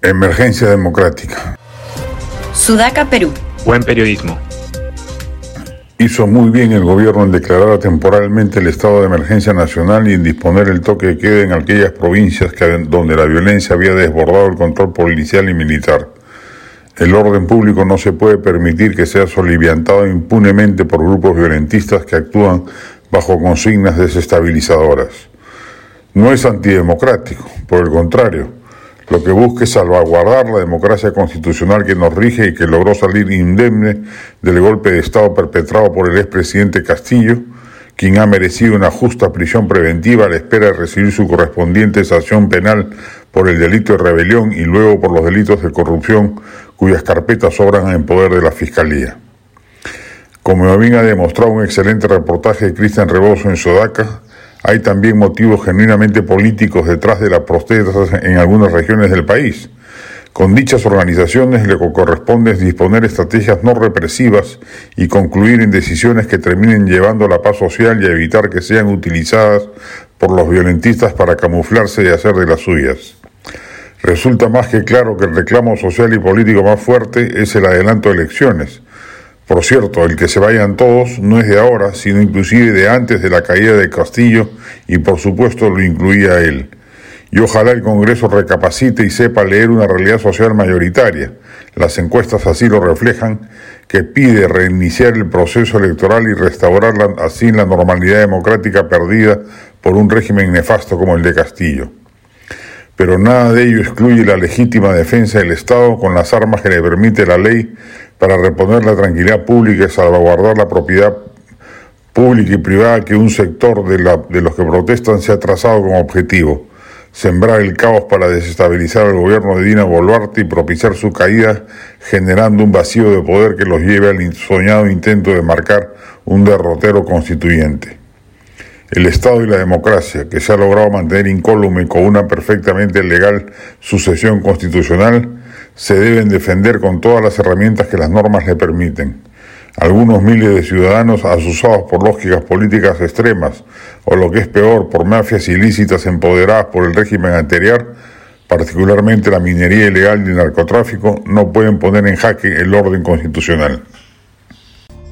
Emergencia democrática. Sudaca, Perú. Buen periodismo. Hizo muy bien el gobierno en declarar temporalmente el estado de emergencia nacional y en disponer el toque de queda en aquellas provincias que, donde la violencia había desbordado el control policial y militar. El orden público no se puede permitir que sea soliviantado impunemente por grupos violentistas que actúan bajo consignas desestabilizadoras. No es antidemocrático, por el contrario, lo que busca es salvaguardar la democracia constitucional que nos rige y que logró salir indemne del golpe de Estado perpetrado por el expresidente Castillo, quien ha merecido una justa prisión preventiva a la espera de recibir su correspondiente sanción penal por el delito de rebelión y luego por los delitos de corrupción cuyas carpetas sobran en poder de la Fiscalía. Como bien ha demostrado un excelente reportaje de Cristian Rebozo en Sodaca, hay también motivos genuinamente políticos detrás de las protestas en algunas regiones del país. Con dichas organizaciones que corresponde es disponer estrategias no represivas y concluir en decisiones que terminen llevando a la paz social y evitar que sean utilizadas por los violentistas para camuflarse y hacer de las suyas. Resulta más que claro que el reclamo social y político más fuerte es el adelanto de elecciones, por cierto, el que se vayan todos no es de ahora, sino inclusive de antes de la caída de Castillo y por supuesto lo incluía él. Y ojalá el Congreso recapacite y sepa leer una realidad social mayoritaria. Las encuestas así lo reflejan, que pide reiniciar el proceso electoral y restaurar así la normalidad democrática perdida por un régimen nefasto como el de Castillo. Pero nada de ello excluye la legítima defensa del Estado con las armas que le permite la ley para reponer la tranquilidad pública y salvaguardar la propiedad pública y privada que un sector de, los que protestan se ha trazado como objetivo. Sembrar el caos para desestabilizar al gobierno de Dina Boluarte y propiciar su caída, generando un vacío de poder que los lleve al soñado intento de marcar un derrotero constituyente. El Estado y la democracia, que se ha logrado mantener incólume con una perfectamente legal sucesión constitucional, se deben defender con todas las herramientas que las normas le permiten. Algunos miles de ciudadanos asusados por lógicas políticas extremas, o lo que es peor, por mafias ilícitas empoderadas por el régimen anterior, particularmente la minería ilegal y el narcotráfico, no pueden poner en jaque el orden constitucional.